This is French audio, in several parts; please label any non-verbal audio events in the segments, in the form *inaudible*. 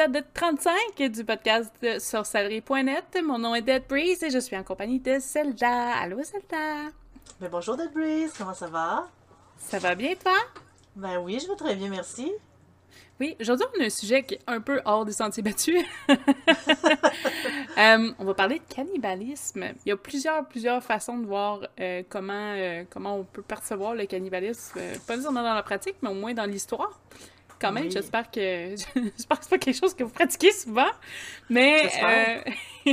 l'épisode 35 du podcast sorcellerie.net. Mon nom est Dead Breeze et je suis en compagnie de Zelda. Allô, Zelda? Mais bonjour Dead Breeze, comment ça va? Ça va bien, toi? Ben oui, je vais très bien, merci. Oui, aujourd'hui, on a un sujet qui est un peu hors des sentiers battus. *laughs* Euh, on va parler de cannibalisme. Il y a plusieurs, plusieurs façons de voir euh, comment, euh, comment on peut percevoir le cannibalisme, pas nécessairement dans la pratique, mais au moins dans l'histoire. Quand même, Oui. j'espère que j'espère que c'est pas quelque chose que vous pratiquez souvent. Mais, euh, *laughs*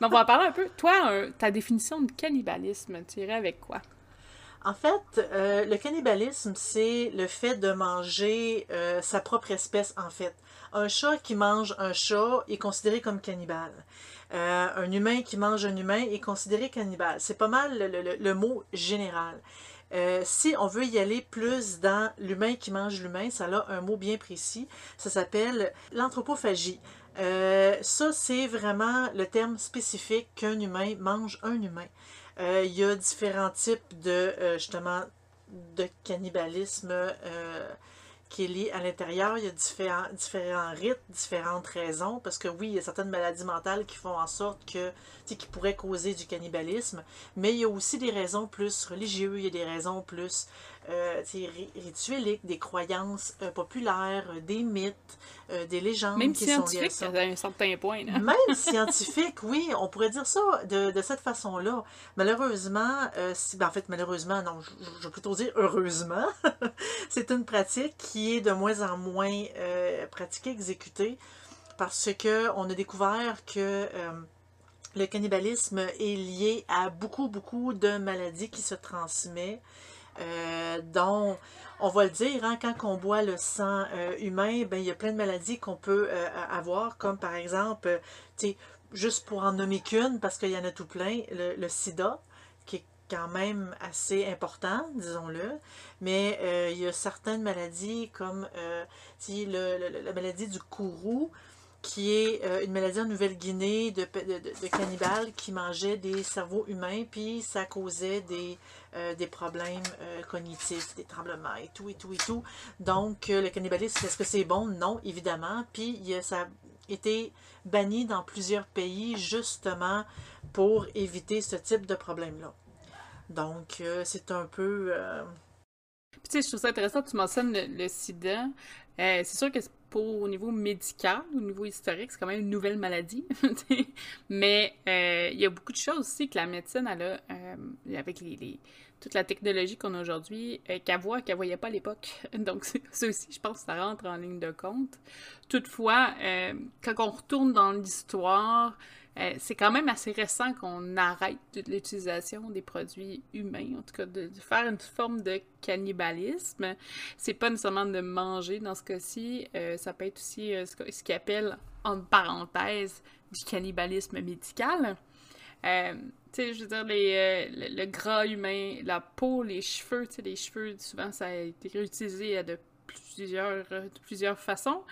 on va en parler un peu. Toi, ta définition de cannibalisme, tu irais avec quoi? En fait, euh, le cannibalisme, c'est le fait de manger euh, sa propre espèce, en fait. Un chat qui mange un chat est considéré comme cannibale. Un humain qui mange un humain est considéré cannibale. C'est pas mal le, le- le mot général. Euh, si on veut y aller plus dans l'humain qui mange l'humain, ça a un mot bien précis. Ça s'appelle l'anthropophagie. Euh, ça, c'est vraiment le terme spécifique qu'un humain mange un humain. Euh, il y a différents types de, justement, de cannibalisme qui est à l'intérieur. Il y a différents, différents rites, différentes raisons, parce que oui, il y a certaines maladies mentales qui font en sorte que, qui pourraient causer du cannibalisme, mais il y a aussi des raisons plus religieuses, il y a des raisons plus euh, ri- ritueliques, des croyances euh, populaires, euh, des mythes, euh, des légendes Même qui sont liées à à un certain point. Là. Même *laughs* scientifique, oui, on pourrait dire ça de, de cette façon-là. Malheureusement, euh, si, ben, en fait, malheureusement, non, je, vais plutôt dire heureusement, *laughs* c'est une pratique qui est de moins en moins euh, pratiquée, exécutée, parce que on a découvert que euh, le cannibalisme est lié à beaucoup, beaucoup de maladies qui se transmettent, euh, dont on va le dire, hein, quand on boit le sang euh, humain, ben, il y a plein de maladies qu'on peut euh, avoir, comme par exemple, euh, juste pour en nommer qu'une, parce qu'il y en a tout plein, le, sida, qui est quand même assez important, disons-le, mais euh, il y a certaines maladies comme euh, la maladie du courroux, qui est euh, une maladie en Nouvelle-Guinée de, cannibales qui mangeaient des cerveaux humains, puis ça causait des, euh, des problèmes euh, cognitifs, des tremblements et tout, et tout, et tout. Donc, le cannibalisme, est-ce que c'est bon? Non, évidemment. Puis, ça a été banni dans plusieurs pays, justement, pour éviter ce type de problème-là. Donc, c'est un peu... Puis, tu sais, je trouve ça intéressant, tu mentionnes le, sida. Euh, c'est sûr que pour au niveau médical, au niveau historique, c'est quand même une nouvelle maladie. *laughs* Mais euh, il y a beaucoup de choses aussi que la médecine, a, euh, avec les, toute la technologie qu'on a aujourd'hui, euh, qu'elle voit, qu'elle voyait pas à l'époque. *laughs* Donc, ça aussi, je pense que ça rentre en ligne de compte. Toutefois, quand on retourne dans l'histoire, euh, c'est quand même assez récent qu'on arrête l'utilisation des produits humains, en tout cas de, faire une forme de cannibalisme. C'est pas nécessairement de manger dans ce cas-ci, euh, ça peut être aussi euh, ce ce qu'ils appellent, en parenthèse, du cannibalisme médical. Euh, tu sais, je veux dire, les, le, gras humain, la peau, les cheveux, tu sais, les cheveux, souvent, ça a été réutilisé de plusieurs, euh, de plusieurs façons.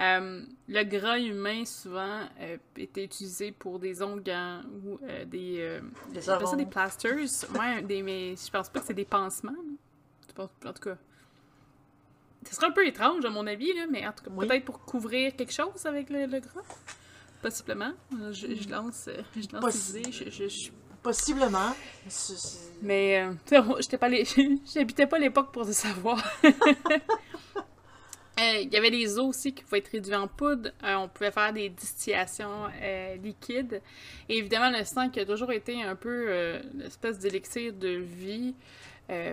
Euh, le gras humain, souvent, euh, était utilisé pour des onguents ou euh, des... Des ça des plasters. Ouais, des, mais je pense pas que c'est des pansements. En tout cas... Ce serait un peu étrange, à mon avis, là, mais en tout cas, Oui. peut-être pour couvrir quelque chose avec le, le gras? Possiblement. Euh, Je, je lance, je lance Possi- des idées. Je, je- je- possiblement. Mais, tu sais, *laughs* j'étais pas *laughs* j'habitais pas l'époque pour le savoir. *laughs* Euh, Il y avait des os aussi qui pouvaient être réduits en poudre. Euh, on pouvait faire des distillations euh, liquides. Et évidemment, le sang qui a toujours été un peu euh, l'espèce d'élixir de vie.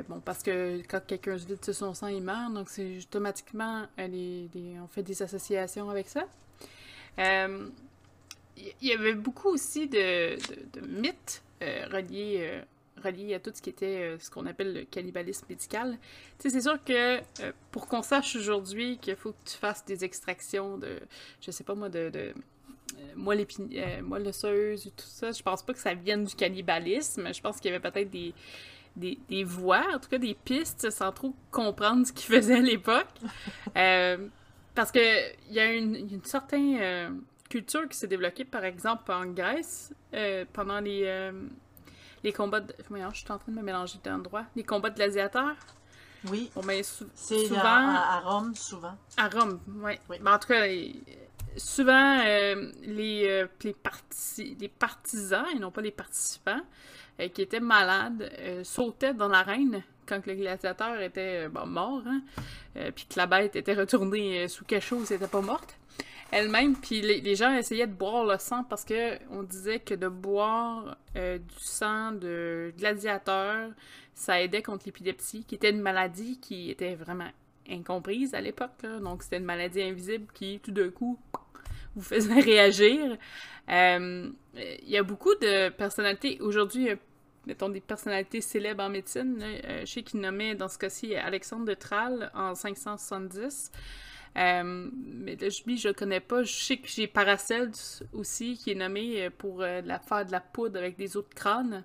Bon, parce que quand quelqu'un se vide de son sang, il meurt. Donc, c'est automatiquement, on fait des associations avec ça. Il y avait beaucoup aussi de, de- mythes reliés, reliés à tout ce qui était euh, ce qu'on appelle le cannibalisme médical. Tu sais, c'est sûr que euh, pour qu'on sache aujourd'hui qu'il faut que tu fasses des extractions de, je sais pas moi, de, de euh, moelle, moelle osseuse ou tout ça, je pense pas que ça vienne du cannibalisme. Je pense qu'il y avait peut-être des, des, des voies, en tout cas des pistes, sans trop comprendre ce qu'ils faisaient à l'époque. *laughs* Parce que il y a une, une certaine culture qui s'est développée, par exemple, en Grèce, pendant les, les combats de... Voyons, je suis en train de me mélanger d'endroits. Les combats de gladiateurs? Oui. Bon, ben, sou- C'est souvent... à, à Rome, souvent. À Rome, ouais. Oui. Ben, en tout cas, souvent, euh, les, euh, les, parti- les partisans, et non pas les participants, euh, qui étaient malades, sautaient dans l'arène quand le gladiateur était bon, mort, hein, puis que la bête était retournée sous cachot, elle n'était pas morte elle-même, puis les, gens essayaient de boire le sang parce que on disait que de boire euh, du sang de gladiateur, ça aidait contre l'épilepsie, qui était une maladie qui était vraiment incomprise à l'époque. Donc c'était une maladie invisible qui, tout d'un coup, vous faisait réagir. Euh, Il y a beaucoup de personnalités. Aujourd'hui, euh, mettons des personnalités célèbres en médecine. je sais qu'il nommait dans ce cas-ci Alexandre de Tralles en 570. Euh, mais je- lui, je le connais pas. Je sais que j'ai Paracelse aussi, qui est nommé euh, pour euh, la, faire de la poudre avec des os de crâne.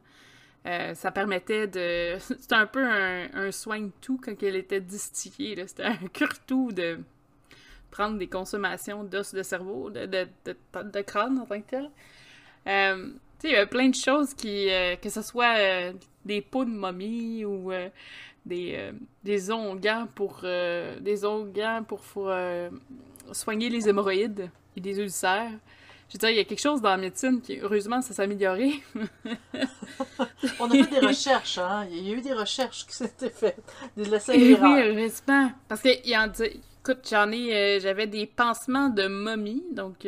Euh, ça permettait de... *laughs* C'était un peu un, un soin de tout quand elle était distillée. C'était un cure-tout de prendre des consommations d'os de cerveau, de, crâne en tant que tel. Il y a plein de choses qui... que ce soit des pots de momie ou... des, euh, des onguents pour euh, des onguents pour euh, soigner les hémorroïdes et les ulcères. Je veux dire, il y a quelque chose dans la médecine qui, heureusement, ça s'est amélioré. On a fait des recherches, hein. Il y a eu des recherches qui s'étaient faites. Des Et et oui, heureusement. Parce que, il y en écoute, j'en ai, euh, j'avais des pansements de momie, donc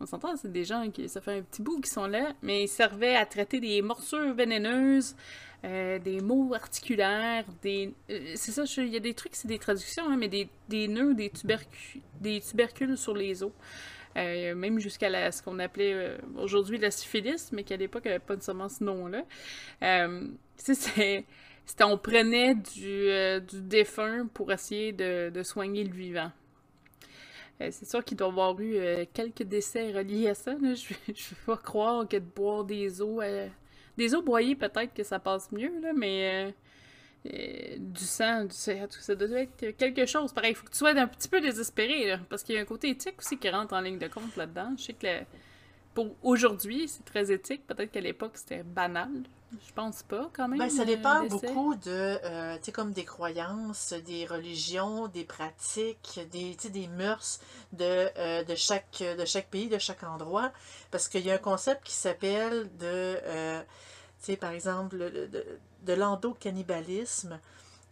on s'entend, c'est des gens qui, ça fait un petit bout qui sont là, mais ils servaient à traiter des morsures vénéneuses, euh, des maux articulaires, des... euh, c'est ça, il y a des trucs, c'est des traductions, hein, mais des, des nœuds, des, des tubercules sur les os. Euh, même jusqu'à ce qu'on appelait aujourd'hui la syphilis, mais qu'à l'époque n'avait pas nécessairement ce nom-là. C'est- on prenait du, du défunt pour essayer de, soigner le vivant. C'est sûr qu'il doit y avoir eu quelques décès reliés à ça. Je ne veux pas croire que de boire des eaux... des eaux broyées, peut-être que ça passe mieux, là, mais... euh, euh, du sang, du ça doit être quelque chose. Pareil, il faut que tu sois un petit peu désespéré, là, parce qu'il y a un côté éthique aussi qui rentre en ligne de compte là-dedans. Je sais que le- pour aujourd'hui, c'est très éthique. Peut-être qu'à l'époque, c'était banal. Je pense pas, quand même. Ben, ça euh, dépend beaucoup de, euh, tu sais, comme des croyances, des religions, des pratiques, des, des mœurs de, euh, de, chaque, de chaque pays, de chaque endroit. Parce qu'il y a un concept qui s'appelle de, euh, par exemple, le- le- de, de l'endocannibalisme,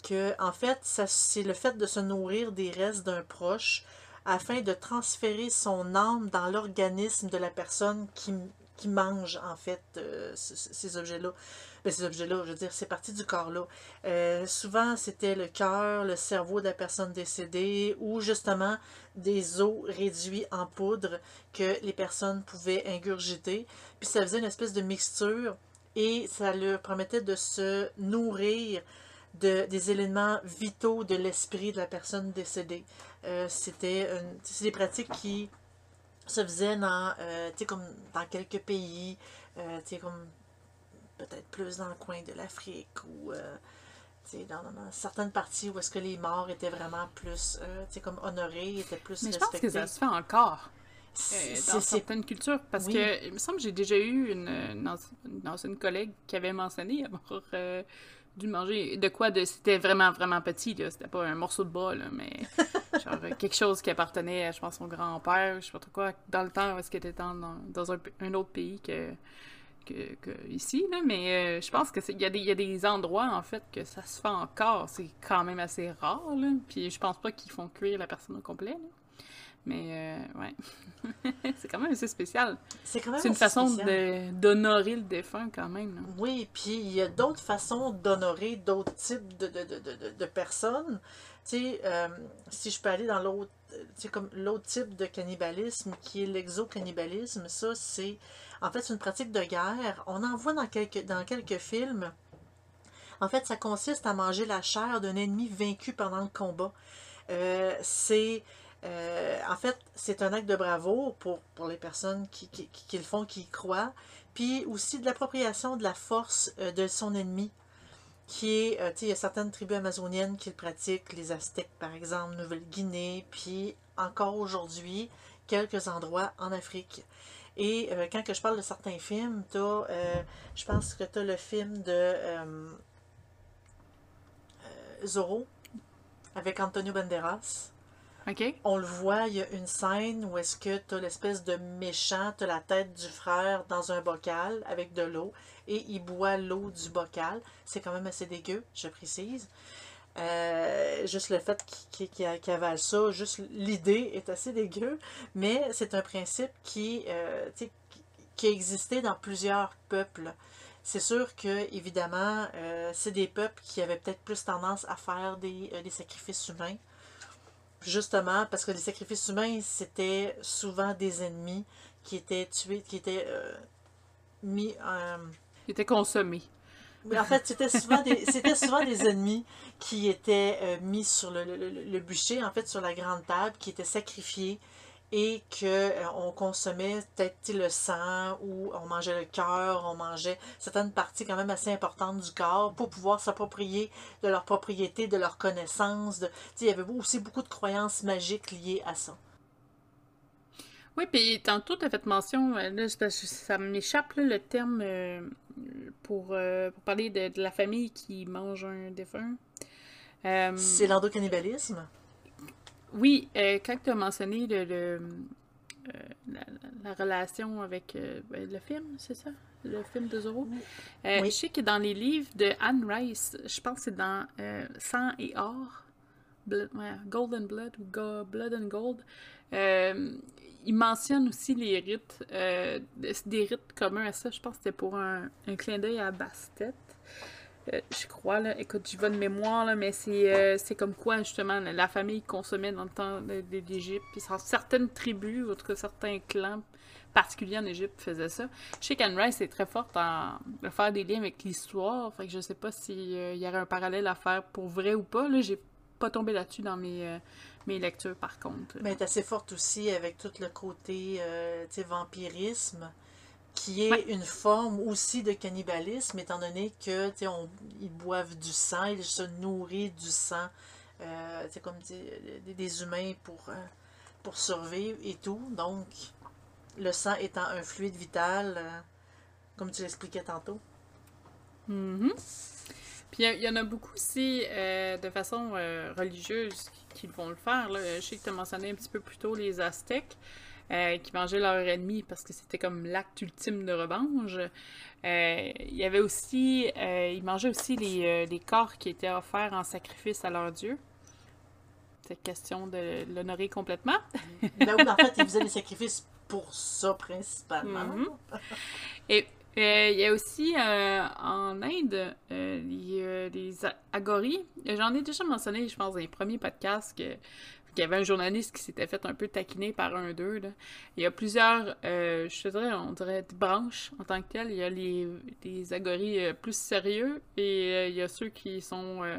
que, en fait, c'est le fait de se nourrir des restes d'un proche afin de transférer son âme dans l'organisme de la personne qui, qui mange, en fait, euh, ce- ce- ces objets-là. Ben, ces objets-là, je veux dire, c'est parti du corps-là. Euh, souvent, c'était le cœur, le cerveau de la personne décédée ou justement des os réduits en poudre que les personnes pouvaient ingurgiter. Puis ça faisait une espèce de mixture et ça leur permettait de se nourrir de, des éléments vitaux de l'esprit de la personne décédée. Euh, c'était des pratiques qui se faisaient dans, euh, comme dans quelques pays, euh, comme peut-être plus dans le coin de l'Afrique ou euh, dans, dans- certaines parties où est-ce que les morts étaient vraiment plus, euh, comme honorés, étaient plus Mais je pense respectés. que ça se fait encore. Euh, dans certaines cultures. Parce Oui. que il me semble que j'ai déjà eu une, une, anci- une ancienne collègue qui avait mentionné avoir euh, dû manger de quoi de. C'était vraiment, vraiment petit, là. C'était pas un morceau de bras, là, mais *laughs* genre euh, quelque chose qui appartenait à, je pense, son grand-père, je sais pas trop quoi, dans le temps où est-ce qu'elle était dans, dans, un, un autre pays que. Que, que ici, là, mais euh, je pense que c'est- il y, a des- y a des endroits, en fait, que ça se fait encore. C'est quand même assez rare, là. Puis je pense pas qu'ils font cuire la personne au complet, là. Mais, euh, ouais. *laughs* c'est quand même assez spécial. c'est quand même C'est une façon d'honorer le défunt, quand même. là. Oui, puis il y a d'autres façons d'honorer d'autres types de, de, de, de, personnes. Tu sais, euh, si je peux aller dans l'autre, euh, tu sais, comme l'autre type de cannibalisme qui est l'exocannibalisme, ça c'est, en fait, c'est une pratique de guerre. On en voit dans quelques, dans quelques films. En fait, ça consiste à manger la chair d'un ennemi vaincu pendant le combat. Euh, c'est euh, en fait, c'est un acte de bravoure pour, pour les personnes qui, qui, le font, qui y croient. Puis aussi de l'appropriation de la force euh, de son ennemi, qui est, euh, tu sais, il y a certaines tribus amazoniennes qui le pratiquent, les Aztèques par exemple, Nouvelle-Guinée, puis encore aujourd'hui, quelques endroits en Afrique. Et quand que je parle de certains films, je pense que tu as le film de Zorro, avec Antonio Banderas. On le voit, il y a une scène où est-ce que tu as l'espèce de méchant, tu la tête du frère dans un bocal avec de l'eau et il boit l'eau du bocal. C'est quand même assez dégueu, je précise. Euh, juste le fait qu'il qu'il avale ça, juste l'idée est assez dégueu, mais c'est un principe qui, euh, a existé dans plusieurs peuples. C'est sûr que, évidemment, euh, c'est des peuples qui avaient peut-être plus tendance à faire des, euh, des sacrifices humains. Justement, parce que les sacrifices humains, c'était souvent des ennemis qui étaient tués, qui étaient euh, mis en... Il était consommé. Mais en fait, c'était souvent des, c'était souvent des ennemis qui étaient euh, mis sur le, le, le- le bûcher, en fait, sur la grande table, qui étaient sacrifiés et que euh, on consommait peut-être le sang ou on mangeait le cœur, on mangeait certaines parties quand même assez importantes du corps pour pouvoir s'approprier de leur propriété, de leur connaissance. De, tu sais, il y avait aussi beaucoup de croyances magiques liées à ça. Oui, puis tantôt, tu as fait mention, euh, là, ça m'échappe, le terme euh, pour, euh, pour parler de, de la famille qui mange un défunt. C'est l'endocannibalisme? Oui, euh, quand tu as mentionné le, le, euh, la, la relation avec euh, ben, le film, c'est ça? Le film de Zorro? Oui. Je sais que dans les livres de Anne Rice, je pense que c'est dans Sang et Or, Blood, ouais, Gold and Blood ou Go- Blood and Gold, il mentionne aussi les rites, des rites communs à ça. Je pense que c'était pour un, un clin d'œil à Bastet. Euh, je crois, là, écoute, j'y vais de mémoire, là, mais c'est euh, comme quoi, justement, la, famille consommait dans le temps d'Égypte. Puis certaines tribus, ou en tout cas certains clans particuliers en Égypte faisaient ça. Je sais Rice est très forte en faire des liens avec l'histoire. Fait que je sais pas s'il y aurait un parallèle à faire pour vrai ou pas. Là, j'ai pas tombé là-dessus dans mes, euh, mes lectures, par contre. Mais elle est assez forte aussi avec tout le côté euh, vampirisme, qui est Ouais. une forme aussi de cannibalisme, étant donné que on, ils boivent du sang, ils se nourrissent du sang, euh, comme des, des- humains pour, euh, pour survivre et tout. Donc, le sang étant un fluide vital, euh, comme tu l'expliquais tantôt. Mhm. Puis il y en a beaucoup aussi euh, de façon religieuse qui, qui vont le faire. Là. Je sais que tu as mentionné un petit peu plus tôt les Aztèques euh, qui mangeaient leur ennemi parce que c'était comme l'acte ultime de revanche. Euh, Il y avait aussi, euh, ils mangeaient aussi les, les corps qui étaient offerts en sacrifice à leur dieu. C'est question de l'honorer complètement. *laughs* Ben oui, mais en fait, ils faisaient des sacrifices pour ça principalement. Mhm. Et euh, il y a aussi euh, en Inde euh, les, les a- agories. J'en ai déjà mentionné, je pense, dans les premiers podcasts que qu'il y avait un journaliste qui s'était fait un peu taquiner par un d'eux. Il y a plusieurs, euh, je te dirais, on dirait branches en tant que telles. Il y a les, les agories euh, plus sérieux et euh, il y a ceux qui sont, euh,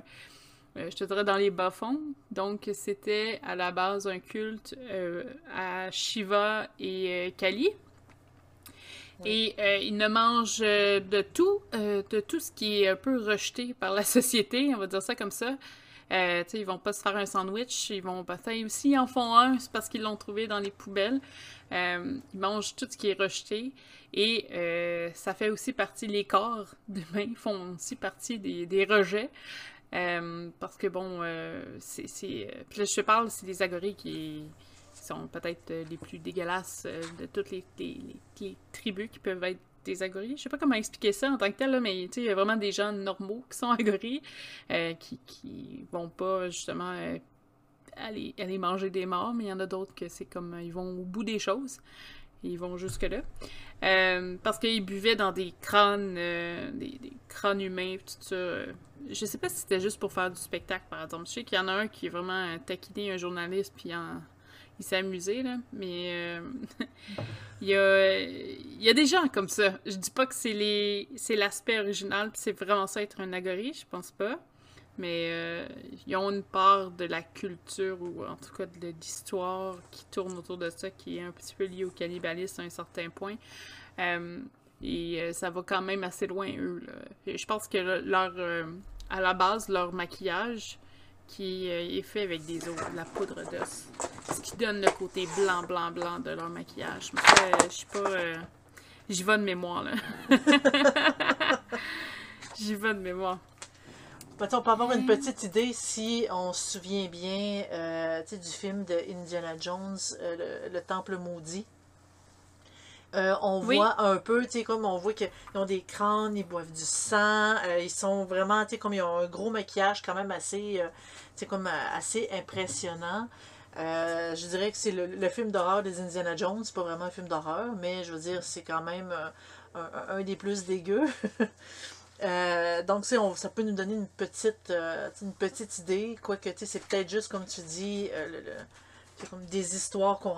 je te dirais, dans les bas-fonds. Donc, c'était à la base un culte à Shiva et Kali. Et euh, ils ne mangent de tout, euh, de tout ce qui est un peu rejeté par la *laughs* société, on va dire ça comme ça. Euh, ils vont pas se faire un sandwich, ils vont peut-être aussi ils en font un, c'est parce qu'ils l'ont trouvé dans les poubelles. Euh, ils mangent tout ce qui est rejeté et euh, ça fait aussi partie, les corps *laughs* d'humains font aussi partie des, rejets. Euh, parce que bon, là, je te parle, c'est des agories qui, sont peut-être les plus dégueulasses de toutes les tribus qui peuvent être des agories. Je sais pas comment expliquer ça en tant que tel, mais il y a vraiment des gens normaux qui sont *laughs* agories, euh, qui, qui vont pas justement euh, aller, aller manger des morts, mais il y en a d'autres que c'est comme euh, ils vont au bout des choses. Ils vont jusque-là. Parce qu'ils buvaient dans des crânes, des, crânes humains, tout ça. Je sais pas si c'était juste pour faire du spectacle, par exemple. Je sais qu'il y en a un qui est vraiment taquiné un journaliste, puis en- il s'est amusé, là. Mais euh, *laughs* il, y a, il y a des gens comme ça. Je dis pas que c'est les c'est l'aspect original, c'est vraiment ça être un agoriste, je pense pas. Mais euh, ils ont une part de la culture, ou en tout cas de l'histoire qui tourne autour de ça, qui est un petit peu liée au cannibalisme à un certain point. Euh, et ça va quand même assez loin, eux. Là. Je pense que le- leur, à la base, leur maquillage, qui euh, est fait avec des os, de la poudre d'os, ce qui donne le côté blanc, blanc, blanc de leur maquillage. Mais euh, je suis pas... euh, J'y vais de mémoire, là. *laughs* J'y vais de mémoire. On peut avoir une petite idée si on se souvient bien euh, du film de Indiana Jones, euh, le, Temple maudit. Euh, on voit un peu, tu sais, comme on voit qu'ils ont des crânes, ils boivent du sang, ils sont vraiment, tu sais, comme ils ont un gros maquillage quand même assez, comme assez impressionnant. je dirais que c'est le, film d'horreur des Indiana Jones, c'est pas vraiment un film d'horreur, mais je veux dire, c'est quand même un, un, des plus dégueux. *laughs* Euh, donc, on, ça peut nous donner une petite, euh, une petite idée, quoique c'est peut-être juste, comme tu dis, euh, comme des histoires qu'on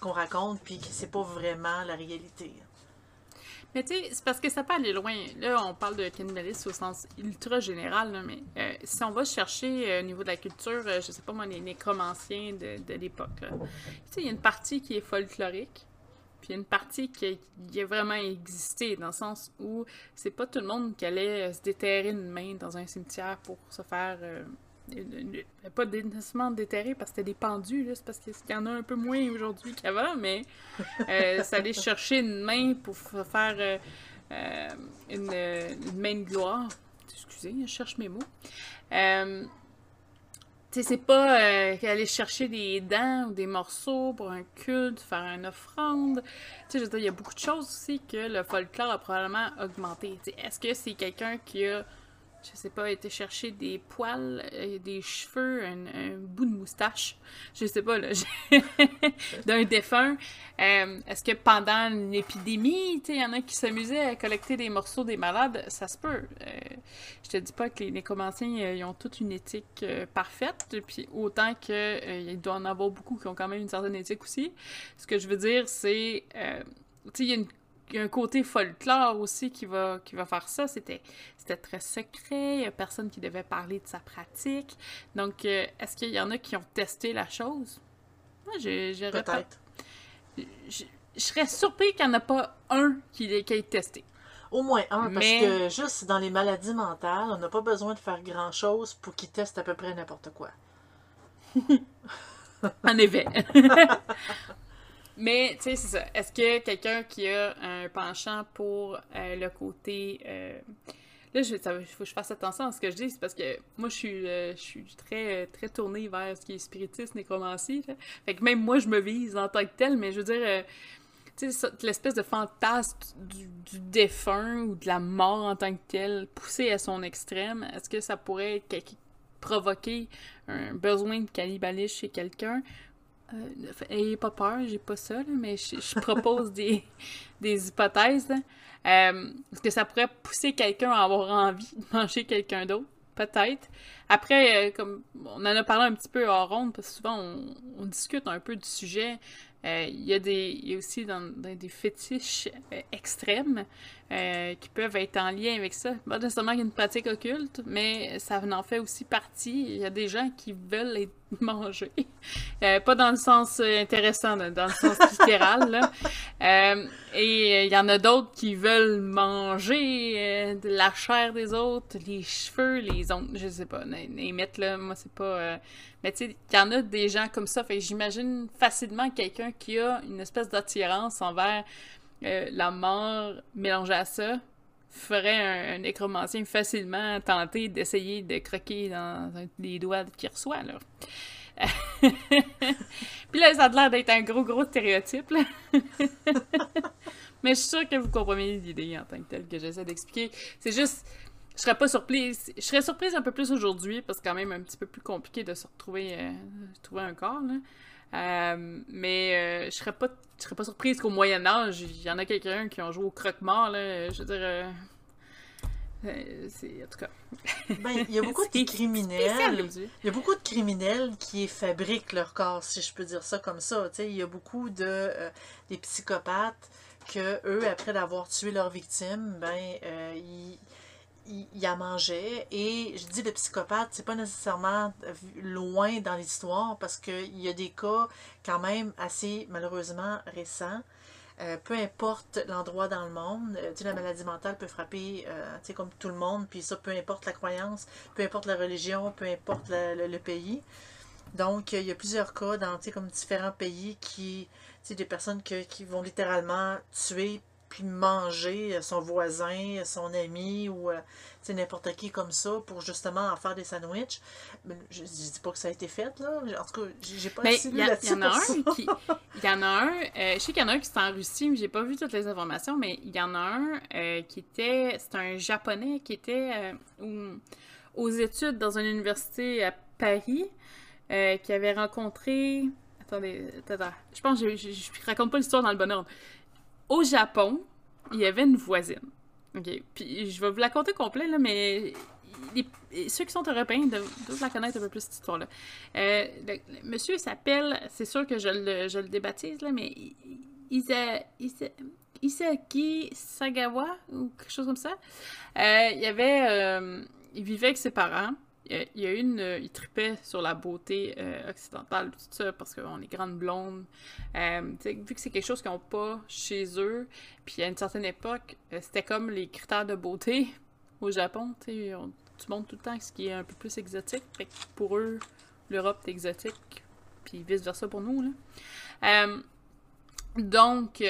qu'on raconte, puis que c'est pas vraiment la réalité. Mais tu sais, c'est parce que ça peut aller loin. Là, on parle de cannibalisme au sens ultra général, mais si on va chercher au niveau de la culture, je sais pas moi, les nécromanciens de, de l'époque, tu sais, il y a une partie qui est folklorique, puis il y a une partie qui a, vraiment existé, dans le sens où c'est pas tout le monde qui allait euh, se déterrer une main dans un cimetière pour se faire. Euh, pas nécessairement déterrer parce que c'était des pendus, c'est parce qu'il y en a un peu moins aujourd'hui qu'avant, mais euh, *laughs* ça allait chercher une main pour faire une, main de gloire. Excusez, je cherche mes mots sais, c'est pas euh, aller chercher des dents ou des morceaux pour un culte, faire une offrande. Tu sais, il y a beaucoup de choses aussi que le folklore a probablement augmenté. Est-ce que c'est quelqu'un qui a je sais pas, été chercher des poils, euh, des cheveux, un, bout de moustache, je sais pas, là, *laughs* d'un défunt. Euh, est-ce que pendant une épidémie, il y en a qui s'amusaient à collecter des morceaux des malades? Ça se peut. Euh, je te dis pas que les nécromanciens, ils ont toute une éthique parfaite, puis autant qu'il doit en avoir beaucoup qui ont quand même une certaine éthique aussi. Ce que je veux dire, c'est... tu sais, y a une y a un côté folklore aussi qui va, qui va faire ça. C'était, c'était très secret. Il n'y a personne qui devait parler de sa pratique. Donc, euh, est-ce qu'il y en a qui ont testé la chose? Moi, Peut-être. Je, serais surpris qu'il n'y en a pas un qui, qui ait testé. Au moins un, parce que juste dans les maladies mentales, on n'a pas besoin de faire grand-chose pour qu'ils testent à peu près n'importe quoi. *laughs* en effet. *laughs* Mais, tu sais, c'est ça. Est-ce que quelqu'un qui a un penchant pour euh, le côté. Euh, là, il faut que je fasse attention à ce que je dis, c'est parce que moi, je suis, euh, je suis très, très tournée vers ce qui est spiritisme, nécromancie. Fait que même moi, je me vise en tant que tel, mais je veux dire. l'espèce de fantasme du, défunt ou de la mort en tant que tel, poussé à son extrême, est-ce que ça pourrait provoquer un besoin de cannibalisme chez quelqu'un ayez pas peur, j'ai pas ça, mais je, propose des, *laughs* des hypothèses. Euh, est-ce que ça pourrait pousser quelqu'un à avoir envie de manger quelqu'un d'autre? Peut-être. Après, euh, comme on en a parlé un petit peu hors ronde, parce que souvent on, discute un peu du sujet. Il y, y a aussi dans, des fétiches extrêmes qui peuvent être en lien avec ça. Pas nécessairement une pratique occulte, mais ça en fait aussi partie. Il y a des gens qui veulent être *laughs* manger. Euh, pas dans le sens euh, intéressant, dans le sens littéral. Là. *laughs* Euh, et il y en a d'autres qui veulent manger de la chair des autres, les cheveux, les ongles, je sais pas, les mettre là, moi c'est pas... Mais tu sais, il y en a des gens comme ça, fait j'imagine facilement quelqu'un qui a une espèce d'attirance envers la mort mélangée à ça, ferait un, nécromancien facilement tenter d'essayer de croquer dans les doigts qu'il reçoit. *laughs* Puis là, ça a l'air d'être un gros, gros stéréotype. *laughs* Mais je suis sûre que vous comprenez l'idée en tant que telle que j'essaie d'expliquer. C'est juste, je serais pas surprise. Je serais surprise un peu plus aujourd'hui, parce que quand même un petit peu plus compliqué de se retrouver, euh, trouver un corps. Euh, mais euh, je serais pas je serais pas surprise qu'au Moyen Âge, il y en a quelqu'un qui ont joué au croque-mort là, je veux dire euh, c'est en tout cas. Ben, il y a *laughs* beaucoup de criminels. Il y a beaucoup de criminels qui fabriquent leur corps, si je peux dire ça comme ça. il y a beaucoup de des psychopathes que eux, après d'avoir tué leur victime, ben ils il, en mangeait. Et je dis le psychopathe, c'est pas nécessairement loin dans l'histoire parce qu'il y a des cas quand même assez malheureusement récents. Euh, peu importe l'endroit dans le monde, euh, la maladie mentale peut frapper euh, comme tout le monde, puis ça, peu importe la croyance, peu importe la religion, peu importe le, pays. Donc, il y a plusieurs cas dans comme différents pays qui, des personnes qui vont littéralement tuer puis manger son voisin, son ami ou euh, n'importe qui comme ça pour justement en faire des sandwichs. Je, ne dis pas que ça a été fait, là. En tout cas, j'ai pas essayé Il y, en a un qui. Il y en a un. Euh, je sais qu'il y en a un qui est en Russie, mais j'ai pas vu toutes les informations, mais il y en a un euh, qui était. C'est un japonais qui était aux études dans une université à Paris, qui avait rencontré. Attendez, attends, je pense que je, je raconte pas l'histoire dans le bon ordre au Japon, il y avait une voisine. OK. Puis je vais vous la compter complète, là, mais ceux qui sont européens doivent la connaître un peu plus, cette histoire-là. Euh, le, monsieur s'appelle, c'est sûr que je le, je le débaptise, là, mais Isa, Isa, Isaki Sagawa ou quelque chose comme ça. Euh, il avait. Euh, il vivait avec ses parents il y a une. Euh, il tripait sur la beauté euh, occidentale, tout ça, parce qu'on est grande blonde. Euh, vu que c'est quelque chose qu'ils n'ont pas chez eux, puis à une certaine époque, c'était comme les critères de beauté au Japon. tu montres tout le temps ce qui est un peu plus exotique. Pour eux, l'Europe est exotique, puis vice-versa pour nous. Là. donc.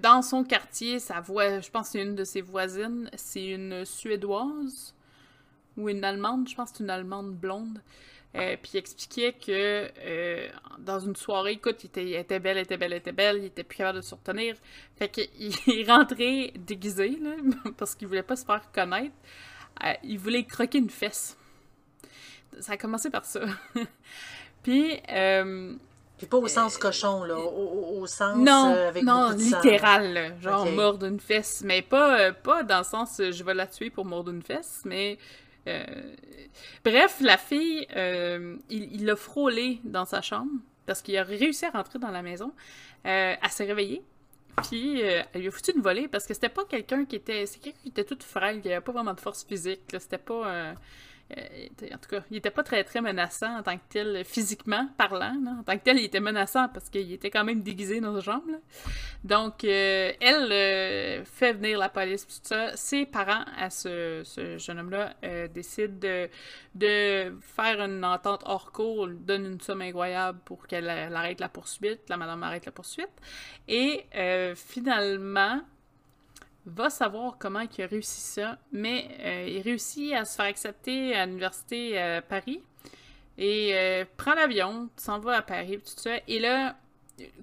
dans son quartier, sa voix, je pense que c'est une de ses voisines, c'est une Suédoise ou une Allemande, je pense que c'est une Allemande blonde. Euh, puis il expliquait que euh, dans une soirée, écoute, il était, était belle, était belle, était belle, il était plus capable de se retenir. Fait qu'il *laughs* rentrait déguisé, là, *laughs* parce qu'il voulait pas se faire connaître. Euh, il voulait croquer une fesse. Ça a commencé par ça. *laughs* puis. Puis pas au sens cochon, là, au, sens non, avec Non, littéral, genre mordre une fesse. Mais pas, pas dans le sens je vais la tuer pour mordre une fesse, mais euh, bref, la fille, euh, il l'a frôlé dans sa chambre parce qu'il a réussi à rentrer dans la maison. Euh, elle s'est réveillée. Puis elle lui a foutu une volée parce que c'était pas quelqu'un qui était. C'est quelqu'un qui était toute frêle, qui avait pas vraiment de force physique. C'était pas. Euh, en tout cas, il était pas très très menaçant en tant que tel, physiquement parlant. En tant que tel, il était menaçant parce qu'il était quand même déguisé dans sa jambe. Donc, euh, elle euh, fait venir la police, tout ça. Ses parents, à ce, jeune homme-là, décident de, de, faire une entente hors cours, donne une somme incroyable pour qu'elle arrête la poursuite. La madame arrête la poursuite. Et finalement, va savoir comment il a réussi ça, mais euh, il réussit à se faire accepter à l'université à Paris et euh, prend l'avion, s'en va à Paris, tout ça. Et là,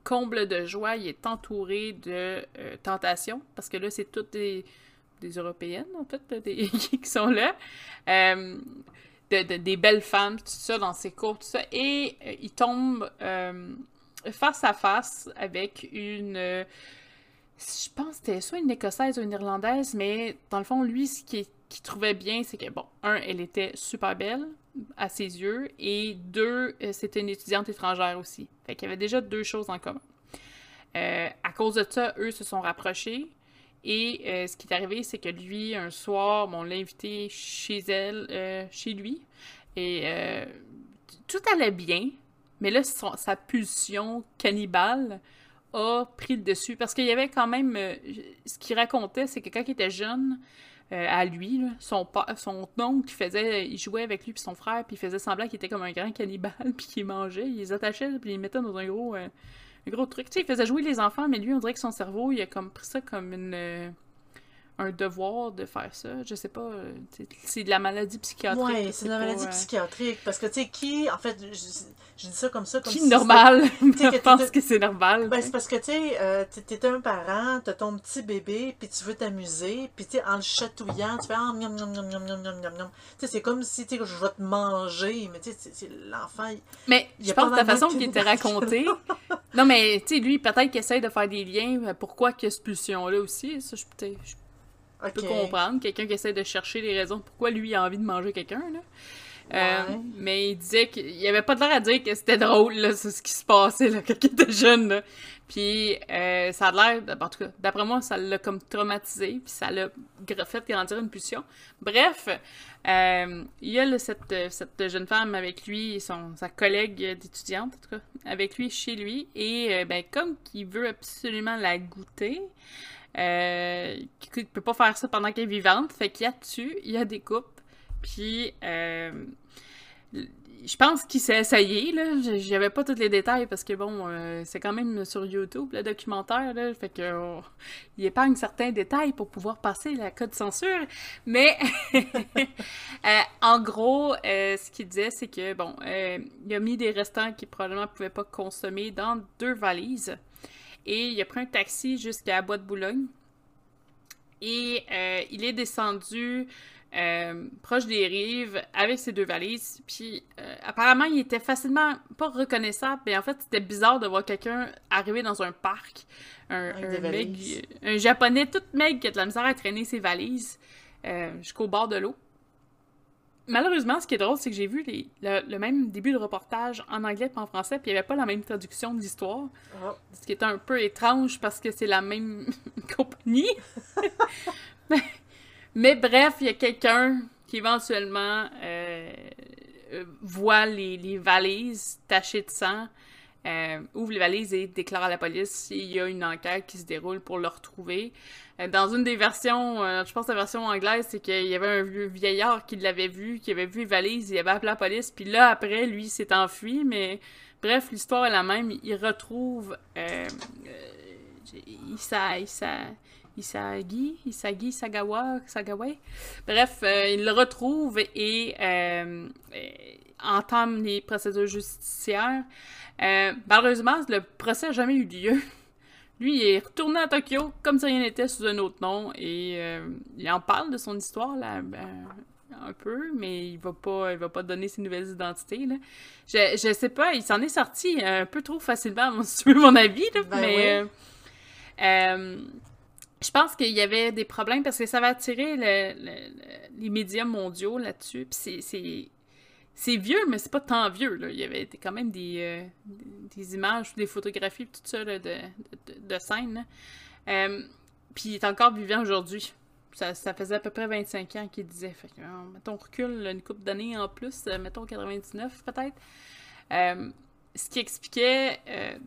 comble de joie, il est entouré de euh, tentations, parce que là, c'est toutes des, Européennes, en fait, des, *laughs* qui sont là. des belles femmes, tout ça, dans ses cours, tout ça. Et il tombe face à face avec une je pense que c'était soit une écossaise ou une irlandaise, mais dans le fond, lui, ce qu'il trouvait bien, c'est que, bon, un, elle était super belle à ses yeux, et deux, euh, c'était une étudiante étrangère aussi. Fait qu'il y avait déjà deux choses en commun. Euh, à cause de ça, eux se sont rapprochés, et euh, ce qui est arrivé, c'est que lui, un soir, on l'a invité chez elle, chez lui, et tout allait bien, mais là, sa pulsion cannibale a pris le dessus. Parce qu'il y avait quand même. Euh, ce qu'il racontait, c'est que quand il était jeune, euh, à lui, son, son oncle, faisait, il jouait avec lui puis son frère, puis il faisait semblant qu'il était comme un grand cannibale, *laughs* puis qu'il mangeait, il les attachait, puis il les mettait dans un gros, euh, gros truc. Tu sais, il faisait jouer les enfants, mais lui, on dirait que son cerveau, il a comme pris ça comme une un devoir de faire ça. Je sais pas, euh, c'est de la maladie psychiatrique. Oui, c'est de la maladie euh, psychiatrique. Parce que, tu sais, qui, en fait, je, dis ça comme ça, comme Qui normal? *laughs* *laughs* Je pense que c'est normal. Ben, c'est parce que, tu sais, euh, t'es un parent, t'as ton petit bébé, puis tu veux t'amuser, puis tu en le chatouillant, tu fais ah, miam, miam, miam, miam, miam, miam, miam, Tu sais, c'est comme si, tu sais, je vais te manger, mais tu sais, l'enfant. Mais je pense que la façon qu'il était raconté. *laughs* non, mais, tu sais, lui, peut-être qu'il essaye de faire des liens, pourquoi qu'il y a cette pulsion-là aussi. Ça, je, peut je peux comprendre. Quelqu'un qui essaie de chercher les raisons pourquoi lui a envie de manger quelqu'un. Là. Euh, mais il disait qu'il avait pas de l'air à dire que c'était drôle, là, ce qui se passait là, *laughs* quand il était jeune. Là. Puis euh, ça a l'air, en tout cas, d'après moi, ça l'a comme traumatisé, puis ça l'a fait grandir une pulsion. Bref, euh, il y a cette, cette, jeune femme avec lui, son, sa collègue d'étudiante, en tout cas, avec lui chez lui, et ben, comme qu'il veut absolument la goûter, euh, qui ne peut pas faire ça pendant qu'elle est vivante. Fait qu'il y a dessus, il y a des coupes. Puis, euh, je pense qu'il s'est essayé, là. J'avais pas tous les détails parce que, bon, euh, c'est quand même sur YouTube, le documentaire, là. Fait que, oh, il épargne certains détails pour pouvoir passer la code censure. Mais, *laughs* en gros, ce qu'il disait, c'est que, bon, il a mis des restants qu'il probablement pouvait pas consommer dans deux valises. Et il a pris un taxi jusqu'à Bois de Boulogne. Et il est descendu euh, proche des rives avec ses deux valises. Puis euh, apparemment, il était facilement pas reconnaissable, mais en fait, c'était bizarre de voir quelqu'un arriver dans un parc, un, un, japonais tout mec qui a de la misère à traîner ses valises euh, jusqu'au bord de l'eau. Malheureusement, ce qui est drôle, c'est que j'ai vu le, même début de reportage en anglais et en français, puis il n'y avait pas la même traduction de l'histoire. Oh. Ce qui est un peu étrange parce que c'est la même *laughs* compagnie. *laughs* Mais bref, il y a quelqu'un qui éventuellement euh, voit les, valises tachées de sang, euh, ouvre les valises et déclare à la police. Il y a une enquête qui se déroule pour le retrouver. Dans une des versions, je pense la version anglaise, c'est qu'il y avait un vieux vieillard qui l'avait vu, qui avait vu les valises, il avait appelé la police, puis là, après, lui, s'est enfui, mais bref, l'histoire est la même. Il retrouve... il, ça, il, ça, Isagi, Isagi Sagawa, Sagaway. Bref, euh, il le retrouve et euh, entame les procédures justicières. Euh, malheureusement, le procès n'a jamais eu lieu. *laughs* Lui, il est retourné à Tokyo comme si rien n'était sous un autre nom et il en parle de son histoire là, ben, un peu, mais il va pas, il va pas donner ses nouvelles identités là. Je, je sais pas, il s'en est sorti un peu trop facilement, *laughs* si tu veux mon avis là, ben mais je pense qu'il y avait des problèmes parce que ça va attirer les médias mondiaux là-dessus. Puis c'est vieux, mais c'est pas tant vieux. Là. Il y avait quand même des, euh, des images, des photographies, tout ça de, de, de, scènes. Euh, puis il est encore vivant aujourd'hui. Ça, faisait à peu près 25 ans qu'il disait. Fait que, euh, mettons, recule une couple d'années en plus, mettons 99 peut-être. ce qui expliquait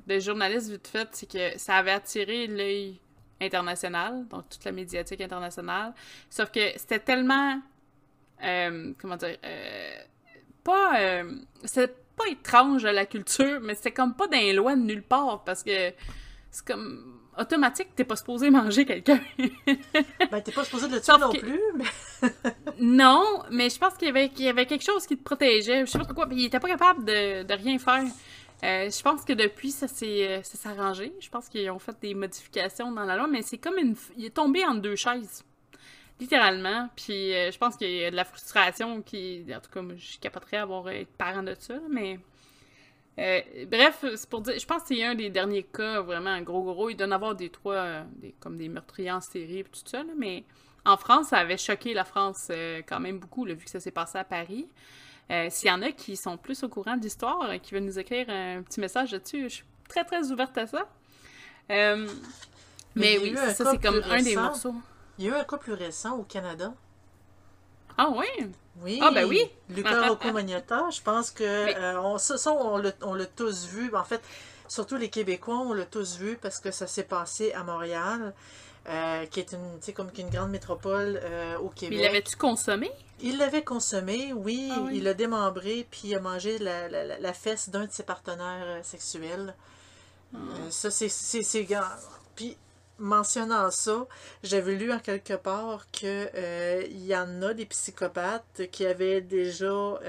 de journalistes vite fait, c'est que ça avait attiré l'œil internationale, donc toute la médiatique internationale. Sauf que c'était tellement. Comment dire. Euh, pas. Euh, c'est pas étrange à la culture, mais c'est comme pas d'un loin de nulle part parce que c'est comme. Automatique, t'es pas supposé manger quelqu'un. *laughs* ben, t'es pas supposé le tuer non plus, mais... *laughs* non, mais je pense qu'il y avait, y avait quelque chose qui te protégeait. Je sais pas pourquoi, il était pas capable de, de rien faire. Euh, je pense que depuis, ça s'est euh, arrangé. Je pense qu'ils ont fait des modifications dans la loi, mais c'est comme une. Il est tombé en deux chaises. Littéralement. Puis euh, je pense qu'il y a de la frustration qui. En tout cas, moi, je capoterais avoir être parent de ça, mais. bref, c'est pour dire. Je pense que c'est un des derniers cas vraiment un gros gros. Il doit en avoir des trois, des, comme des meurtriers en série et tout ça, mais en France, ça avait choqué la France quand même beaucoup, vu que ça s'est passé à Paris. Euh, s'il y en a qui sont plus au courant d'histoire, qui veulent nous écrire un petit message là-dessus, je suis très très ouverte à ça. Euh, mais, oui, ça c'est comme un des morceaux. Il y a eu un cas plus récent au Canada. Ah oui? Oui. Ah ben oui. Lucas *laughs* Rocco Magnata, je pense que euh, on, ça, on l'a tous vu. En fait, surtout les Québécois, on l'a tous vu parce que ça s'est passé à Montréal. Euh, qui est une, comme une grande métropole euh, au Québec. Mais l'avait-tu consommé? Il l'avait consommé, oui, ah Il l'a démembré, puis il a mangé la, la, la fesse d'un de ses partenaires euh, sexuels. Ah. ça, c'est. Puis, mentionnant ça, j'avais lu en quelque part que il y en a des psychopathes qui avaient déjà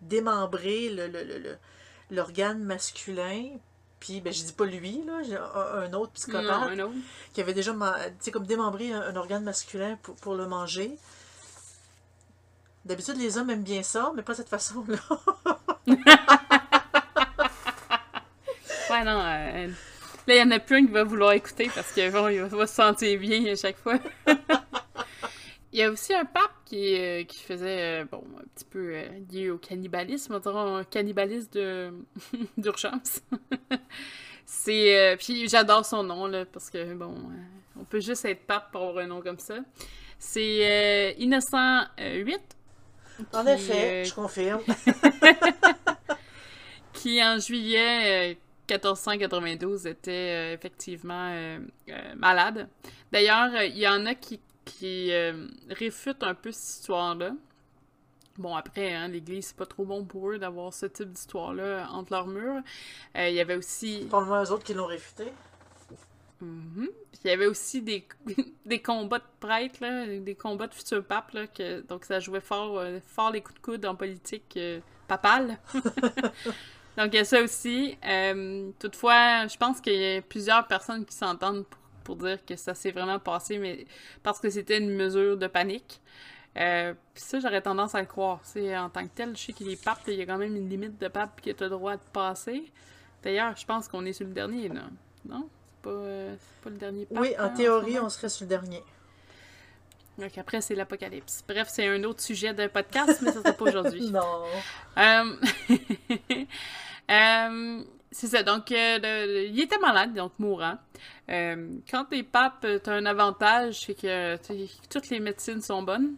démembré l'organe le, masculin puis, ben, je dis pas lui, là, un autre psychopathe qui avait déjà comme démembré un, organe masculin pour, pour le manger. D'habitude, les hommes aiment bien ça, mais pas de cette façon-là. *laughs* ouais, non. Euh, là, il y en a plus un qui va vouloir écouter parce que bon, il va se sentir bien à chaque fois. *laughs* Il y a aussi un pape qui, euh, qui faisait, euh, bon, un petit peu euh, lié au cannibalisme, on dirait un cannibalisme *laughs* d'urgence. C'est. puis j'adore son nom, là, parce que, bon, on peut juste être pape pour avoir un nom comme ça. C'est Innocent 8. En effet, je confirme. *laughs* qui, en juillet 1492, était effectivement malade. D'ailleurs, il y en a qui qui euh, réfute un peu cette histoire-là. Bon, après, hein, l'Église, c'est pas trop bon pour eux d'avoir ce type d'histoire-là entre leurs murs. Euh, il y avait aussi... Parle-moi aux autres qui l'ont réfuté. Mhm. Puis il y avait aussi des, *laughs* des combats de prêtres, là, des combats de futurs papes, là, que, donc ça jouait fort, euh, fort les coups de coude en politique euh, papale. *laughs* *laughs* donc il y a ça aussi. Euh, toutefois, je pense qu'il y a plusieurs personnes qui s'entendent pour, pour dire que ça s'est vraiment passé, mais parce que c'était une mesure de panique. Euh, puis ça, j'aurais tendance à le croire. C'est en tant que tel, je sais qu'il est pape, il y a quand même une limite de pape qui a le droit de passer. D'ailleurs, je pense qu'on est sur le dernier, là. Non? C'est pas, euh, pas le dernier pape. Oui, hein, en ce théorie, on serait sur le dernier. Donc après, c'est l'apocalypse. Bref, c'est un autre sujet de podcast, mais ça sera pas aujourd'hui. *laughs* Non. Euh, *laughs* euh, c'est ça, donc euh, le- le- il était malade, donc mourant. Euh, quand t'es pape, t'as un avantage, c'est que toutes les médecines sont bonnes.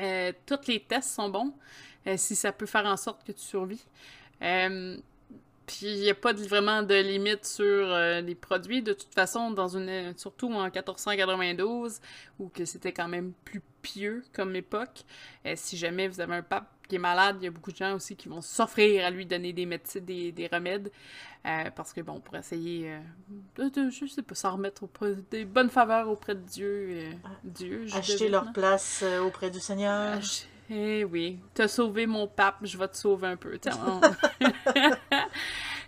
Euh, tous les tests sont bons, si ça peut faire en sorte que tu survis. Puis il n'y a pas de- vraiment de limite sur euh, les produits. De toute façon, dans une, surtout en 1492, où que c'était quand même plus pieux comme époque, euh, si jamais vous avez un pape qui est malade, il y a beaucoup de gens aussi qui vont s'offrir à lui donner des médecins, des, des remèdes, euh, parce que bon, pour essayer de, de- je sais pas, s'en remettre auprès, des bonnes faveurs auprès de Dieu. Dieu, Acheter leur place auprès du Seigneur. Ach- Eh oui, t'as sauvé mon pape, je vais te sauver un peu. *laughs*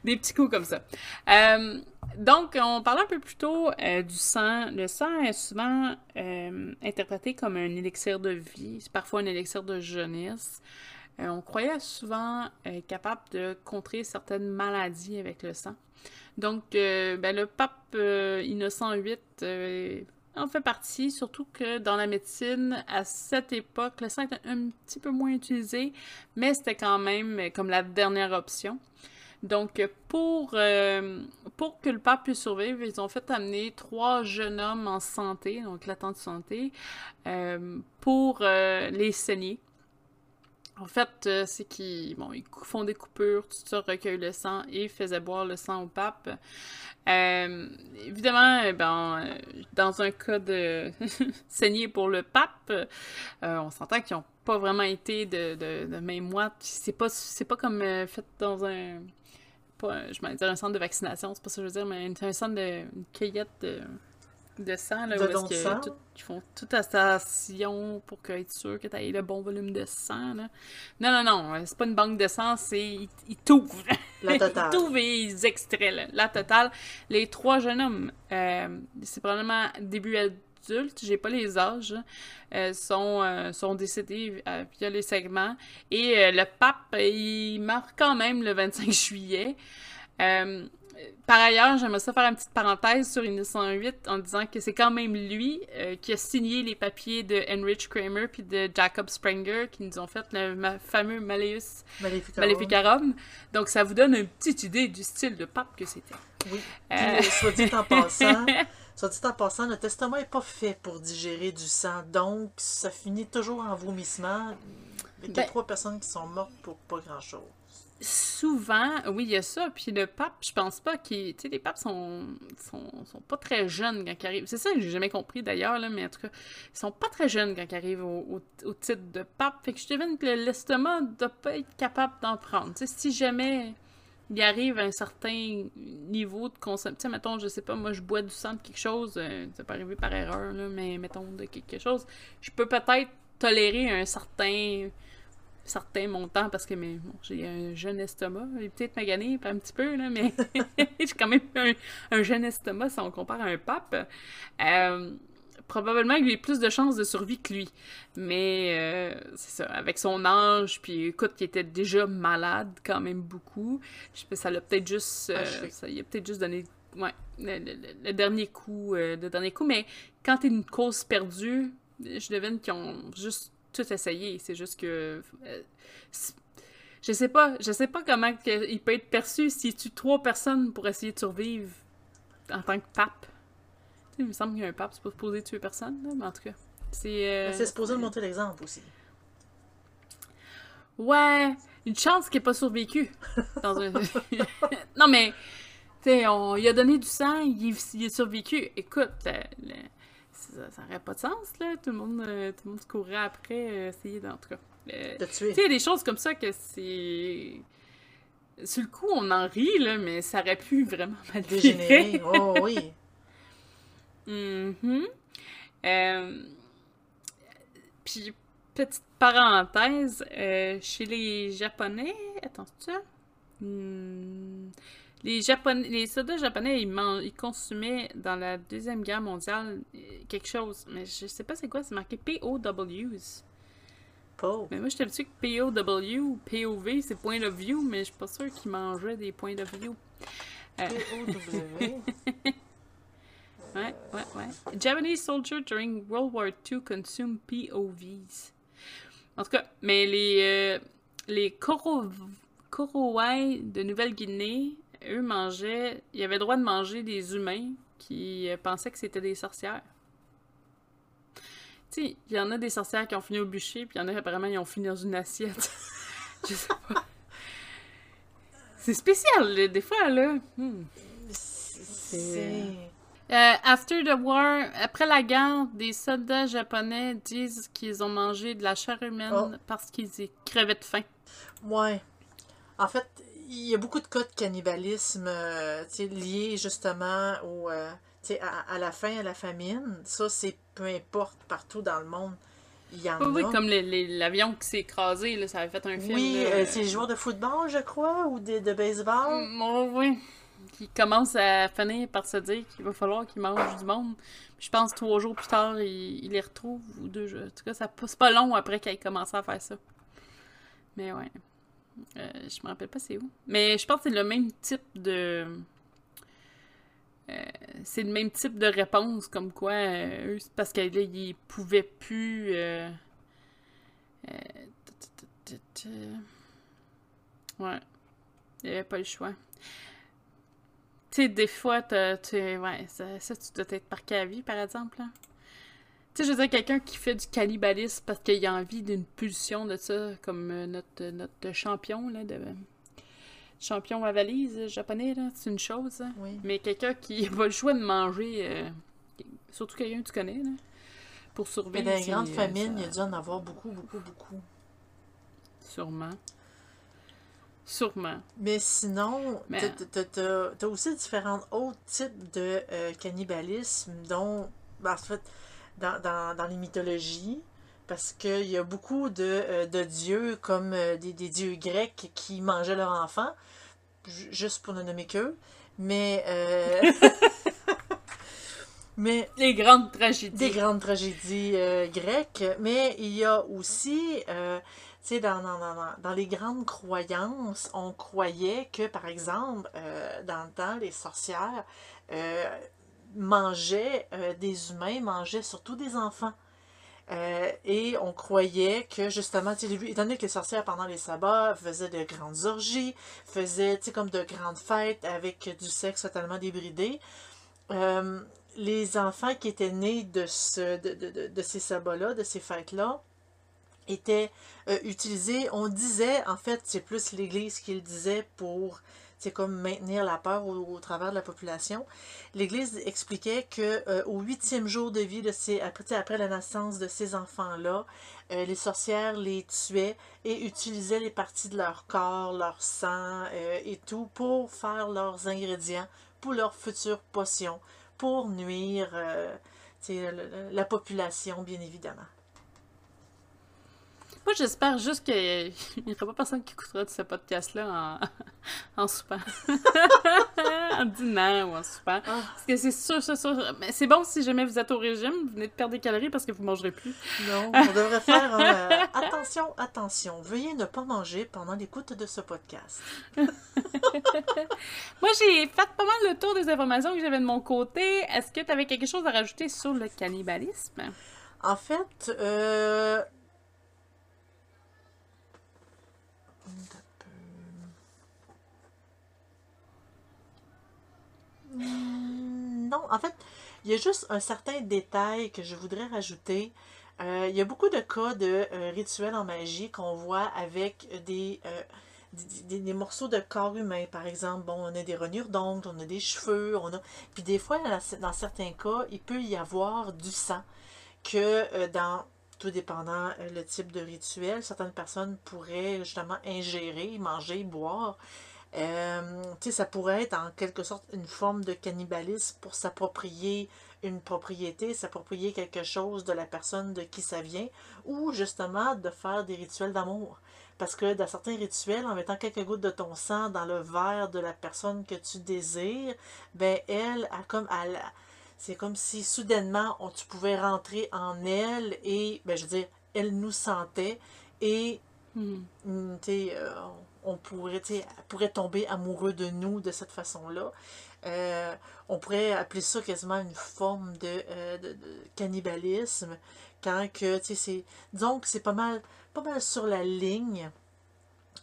Des petits coups comme ça. Euh, donc, on parlait un peu plus tôt euh, du sang. Le sang est souvent euh, interprété comme un élixir de vie, c'est parfois un élixir de jeunesse. On croyait souvent capable de contrer certaines maladies avec le sang. Donc, ben, le pape Innocent VIII en fait partie, surtout que dans la médecine, à cette époque, le sang était un petit peu moins utilisé, mais c'était quand même comme la dernière option. Donc, pour, euh, pour que le pape puisse survivre, ils ont fait amener trois jeunes hommes en santé, donc l'attente de santé, euh, pour euh, les saigner. En fait, c'est qu'ils bon, ils font des coupures, tout ça, recueillent le sang et faisaient boire le sang au pape. Évidemment, ben, dans un cas de *laughs* saigner pour le pape, on s'entend qu'ils n'ont pas vraiment été de, de, de moite. C'est pas, pas comme fait dans un. Pas, je vais dire un centre de vaccination, c'est pas ça que je veux dire, mais un centre de une cueillette de, de sang, là, De où est-ce que sang? tout- ils font toute la station pour être sûr que tu aies le bon volume de sang. Là. Non, non, non, euh, c'est pas une banque de sang, c'est. Ils, ils t'ouvrent. La *laughs* totale. ils t'ouvrent et ils extraient là, la totale. Les trois jeunes hommes, euh, c'est probablement début adulte, j'ai pas les âges, euh, sont, euh, sont décédés euh, via les segments. Et euh, le pape, il meurt quand même le 25 juillet. Euh, par ailleurs, j'aimerais ça faire une petite parenthèse sur Innocent VIII en disant que c'est quand même lui qui a signé les papiers de Heinrich Kramer puis de Jacob Sprenger qui nous ont fait le ma- fameux Malleus Maléficarum. Maleficarum. Donc ça vous donne une petite idée du style de pape que c'était. Oui. Euh, soit dit en *laughs* passant, soit dit en passant, le testament n'est pas fait pour digérer du sang, donc ça finit toujours en vomissement. Il y a Ben- trois personnes qui sont mortes pour pas grand-chose. Souvent, oui, il y a ça. Puis le pape, je pense pas qu'il. Tu sais, les papes sont, sont, sont pas très jeunes quand ils arrivent. C'est ça que j'ai jamais compris d'ailleurs, là, mais en tout cas, ils sont pas très jeunes quand ils arrivent au, au- au titre de pape. Fait que je devine que l'estomac doit pas être capable d'en prendre. Tu sais, si jamais il arrive un certain niveau de consommation. Mettons, je sais pas, moi je bois du sang de quelque chose, euh, ça peut arriver par erreur, là, mais mettons de quelque chose, je peux peut-être tolérer un certain certain montant parce que bon, j'ai un jeune estomac, est peut-être magané un petit peu, là, mais *laughs* j'ai quand même un, un jeune estomac si on compare à un pape. Euh, probablement qu'il a plus de chances de survie que lui. Mais euh, c'est ça, avec son âge, puis écoute, il était déjà malade quand même beaucoup. Je sais pas, ça l'a peut-être juste. euh, ça il a peut-être juste donné. Ouais, le, le- le- le dernier coup, euh, le dernier coup. Mais quand t'es une cause perdue, je devine qu'ils ont juste tout essayé. C'est juste que. euh, je sais pas, je sais pas comment que il peut être perçu s'il tue trois personnes pour essayer de survivre en tant que pape. Il me semble qu'un pape, c'est pas supposé tuer personne, là, mais en tout cas. C'est. euh, supposé de montrer l'exemple aussi. Ouais, une chance qu'il n'ait pas survécu. Dans un... *laughs* non, mais, tu sais, on il a donné du sang, il, il a survécu. Écoute, euh, le- ça n'aurait pas de sens, là. Tout le monde, euh, tout le monde se courrait après, euh, essayer d'en tout cas. euh, De tuer. tu sais, des choses comme ça que c'est. Sur le coup, on en rit, là, mais ça aurait pu vraiment *laughs* mal Dégénéré. virer. Oh oui. Mhm. Euh, Puis, petite parenthèse, euh, chez les Japonais, attends, c'est ça? Hmm, Les, Japonais, les soldats japonais, ils, ils consumaient dans la Deuxième Guerre mondiale euh, quelque chose, mais je sais pas c'est quoi, c'est marqué POWs. Pauvre. Mais moi, j'étais habituée que POW POV, c'est point of view, mais je suis pas sûre qu'ils mangeaient des points of view. Euh, P-O-W. *laughs* Ouais, ouais, ouais. Japanese soldiers during World War II consume POVs. En tout cas, mais les, euh, les Koro- Korowai de Nouvelle-Guinée, eux mangeaient, ils avaient le droit de manger des humains qui euh, pensaient que c'était des sorcières. Tu sais, il y en a des sorcières qui ont fini au bûcher, puis il y en a apparemment qui ont fini dans une assiette. *laughs* Je sais pas. C'est spécial, des fois, là. Hmm. C'est. Euh, after the war, après la guerre, des soldats japonais disent qu'ils ont mangé de la chair humaine Oh. parce qu'ils y crevaient de faim. Ouais. En fait, il y a beaucoup de cas de cannibalisme euh, liés justement au, euh, à, à la faim, à la famine. Ça, c'est peu importe, partout dans le monde, il y en Oui, oui, a. comme l'avion qui s'est écrasé, là, ça avait fait un film. Oui, euh, c'est les joueurs de football, je crois, ou de, de baseball. Mm, oh, oui. Qui commence à finir par se dire qu'il va falloir qu'il mange du monde. Je pense trois jours plus tard, il, les retrouve, ou deux jours. En tout cas, ça passe pas long après qu'il ait commencé à faire ça. Mais ouais. Euh, je me rappelle pas c'est où. Mais je pense que c'est le même type de. Euh, c'est le même type de réponse, comme quoi, euh, parce que là, ils pouvaient plus. Ouais. Il n'y avait pas le choix. Tu sais, des fois, t'as- tu ouais, ça, ça, tu dois être marqué à vie, par exemple. là. Tu sais, je veux dire, quelqu'un qui fait du cannibalisme parce qu'il a envie d'une pulsion de ça, comme euh, notre, notre champion, là, de... Champion à valise euh, japonais, là, c'est une chose. hein. Oui. Mais quelqu'un qui *laughs* a pas le choix de manger, euh, surtout quelqu'un que tu connais, là, pour Mais survivre. dans les grandes euh, famines, ça- il y a dû en avoir beaucoup, beaucoup, beaucoup. Sûrement. Sûrement. Mais sinon, Mais- t'as- aussi différents autres types de euh, cannibalisme, dont, ben, en fait, dans, dans, dans les mythologies, parce qu'il y a beaucoup de, euh, de dieux, comme euh, des, des dieux grecs qui mangeaient leurs enfants, ju- juste pour ne nommer qu'eux. Mais, *laughs* mais Les grandes tragédies. des grandes tragédies euh, grecques, mais il y a aussi, euh, dans, les grandes croyances, on croyait que, par exemple, euh, dans le temps, les sorcières euh, mangeaient euh, des humains, mangeaient surtout des enfants. Et on croyait que justement, étant donné que les sorcières pendant les sabbats faisaient de grandes orgies, faisaient comme de grandes fêtes avec du sexe totalement débridé, les enfants qui étaient nés de, ce, de, de ces sabbats-là, de ces fêtes-là, étaient euh, utilisés, on disait, en fait, c'est plus l'Église qui le disait pour, c'est comme maintenir la peur au, travers de la population. L'Église expliquait que euh, au huitième jour de vie, de ces, après, après la naissance de ces enfants-là, euh, les sorcières les tuaient et utilisaient les parties de leur corps, leur sang euh, et tout pour faire leurs ingrédients pour leurs futures potions, pour nuire la population, bien évidemment. Moi, j'espère juste qu'il *laughs* n'y aura pas personne qui écoutera de ce podcast-là en, *laughs* en soupant. *laughs* en dînant ou en soupant. Ah. Parce que c'est sûr, sûr, sûr. Mais c'est bon si jamais vous êtes au régime, vous venez de perdre des calories parce que vous ne mangerez plus. Non, on devrait faire euh, attention, attention, veuillez ne pas manger pendant l'écoute de ce podcast. Moi, j'ai fait pas mal le tour des informations que j'avais de mon côté. Est-ce que tu avais quelque chose à rajouter sur le cannibalisme? En fait, euh... Hmm, Non, en fait, il y a juste un certain détail que je voudrais rajouter. Euh, il y a beaucoup de cas de euh, rituels en magie qu'on voit avec des, euh, des, morceaux de corps humain, par exemple. Bon, on a des rognures d'ongles, on a des cheveux, on a... Puis des fois, dans certains cas, il peut y avoir du sang que dans dépendant euh, le type de rituel, certaines personnes pourraient justement ingérer, manger, boire. Euh, ça pourrait être en quelque sorte une forme de cannibalisme pour s'approprier une propriété, s'approprier quelque chose de la personne de qui ça vient, ou justement de faire des rituels d'amour. Parce que dans certains rituels, en mettant quelques gouttes de ton sang dans le verre de la personne que tu désires, ben elle, a comme, elle, c'est comme si soudainement on, tu pouvais rentrer en elle et, ben, je veux dire, elle nous sentait et. Hmm, euh, on pourrait, pourrait tomber amoureux de nous de cette façon-là. Euh, on pourrait appeler ça quasiment une forme de, euh, cannibalisme quand que, tu sais, c'est, disons que c'est pas mal, pas mal sur la ligne.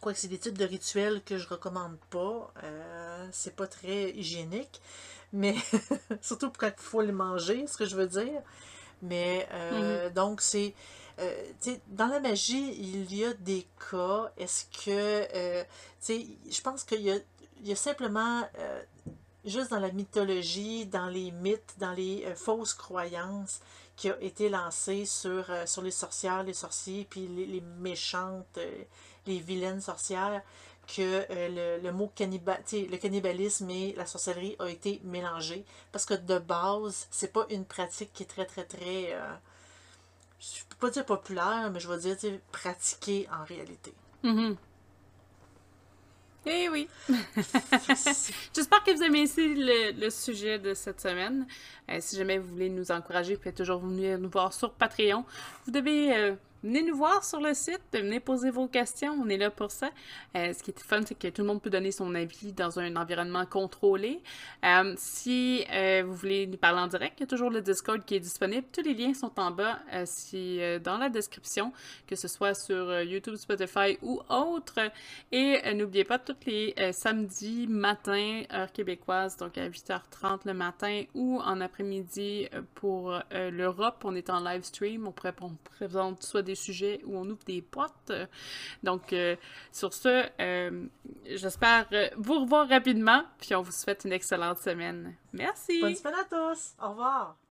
Quoique c'est des types de rituels que je recommande pas. c'est pas très hygiénique mais *laughs* surtout quand il faut les manger, ce que je veux dire. Mais euh, mhm. donc, c'est. Euh, dans la magie, il y a des cas. Est-ce que. Euh, je pense qu'il y a, il y a simplement. Juste dans la mythologie, dans les mythes, dans les fausses croyances qui ont été lancées sur, sur les sorcières, les sorciers, puis les, méchantes, les vilaines sorcières que euh, le, mot cannibal, le cannibalisme et la sorcellerie a été mélangé. Parce que de base, c'est pas une pratique qui est très, très, très. Euh, je peux pas dire populaire, mais je vais dire pratiquée en réalité. Mm-hmm. Eh oui! *laughs* J'espère que vous aimez ici le, sujet de cette semaine. Euh, si jamais vous voulez nous encourager, vous pouvez toujours venir nous voir sur Patreon. Vous devez venez nous voir sur le site, venez poser vos questions, on est là pour ça. Euh, ce qui est fun, c'est que tout le monde peut donner son avis dans un environnement contrôlé. Euh, si euh, vous voulez nous parler en direct, il y a toujours le Discord qui est disponible. Tous les liens sont en bas, si, dans la description, que ce soit sur YouTube, Spotify ou autre. Et n'oubliez pas, tous les samedis matin, heure québécoise, donc à 8h30 le matin ou en après-midi pour l'Europe, on est en live stream. On, présente soit sujets où on ouvre des portes. Donc, euh, sur ce, euh, j'espère vous revoir rapidement, puis on vous souhaite une excellente semaine. Merci. Bonne semaine à tous. Au revoir.